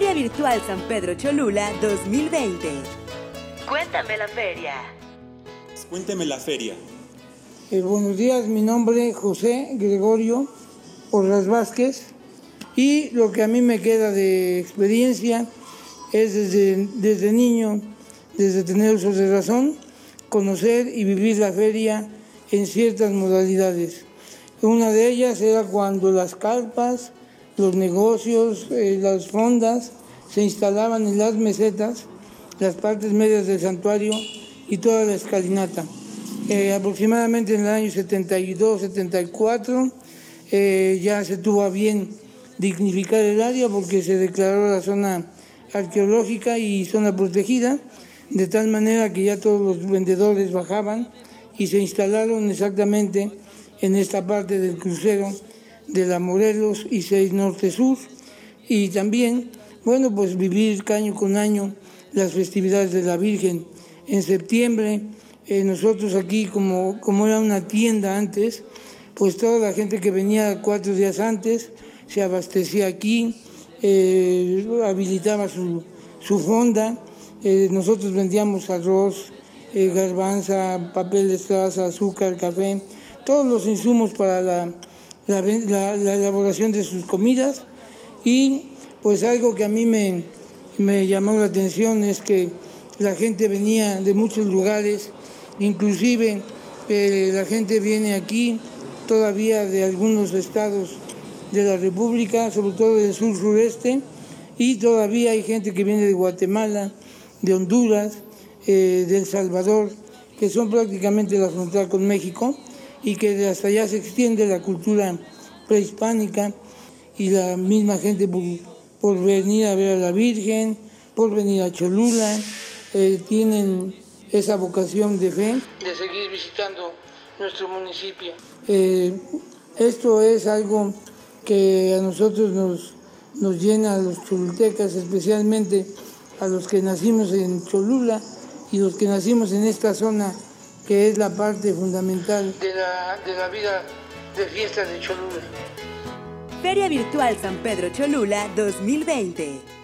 Feria Virtual San Pedro Cholula 2020. Cuéntame la feria. Cuéntame la feria. Eh, buenos días, mi nombre es José Gregorio Porras Vázquez y lo que a mí me queda de experiencia es desde, desde niño, desde tener uso de razón, conocer y vivir la feria en ciertas modalidades. Una de ellas era cuando las carpas, los negocios, eh, las fondas se instalaban en las mesetas, las partes medias del santuario y toda la escalinata. Eh, aproximadamente en el año 72-74 eh, ya se tuvo a bien dignificar el área porque se declaró la zona arqueológica y zona protegida, de tal manera que ya todos los vendedores bajaban y se instalaron exactamente en esta parte del crucero de la Morelos y 6 Norte Sur y también, bueno, pues vivir año con año las festividades de la Virgen. En septiembre, eh, nosotros aquí, como, como era una tienda antes, pues toda la gente que venía cuatro días antes se abastecía aquí, eh, habilitaba su, su fonda, eh, nosotros vendíamos arroz, garbanza, papel de estraza, azúcar, café, todos los insumos para la, la, elaboración de sus comidas. Y pues algo que a mí me, me llamó la atención es que la gente venía de muchos lugares, inclusive eh, la gente viene aquí todavía de algunos estados de la República, sobre todo del sur sureste, y todavía hay gente que viene de Guatemala, de Honduras, eh, de El Salvador, que son prácticamente la frontera con México, y que hasta allá se extiende la cultura prehispánica y la misma gente por, venir a ver a la Virgen, por venir a Cholula, eh, tienen esa vocación de fe de seguir visitando nuestro municipio. Eh, esto es algo que a nosotros nos, nos llena a los cholultecas, especialmente a los que nacimos en Cholula y los que nacimos en esta zona que es la parte fundamental de la, de la vida de fiestas de Cholula. Feria Virtual San Pedro Cholula 2020.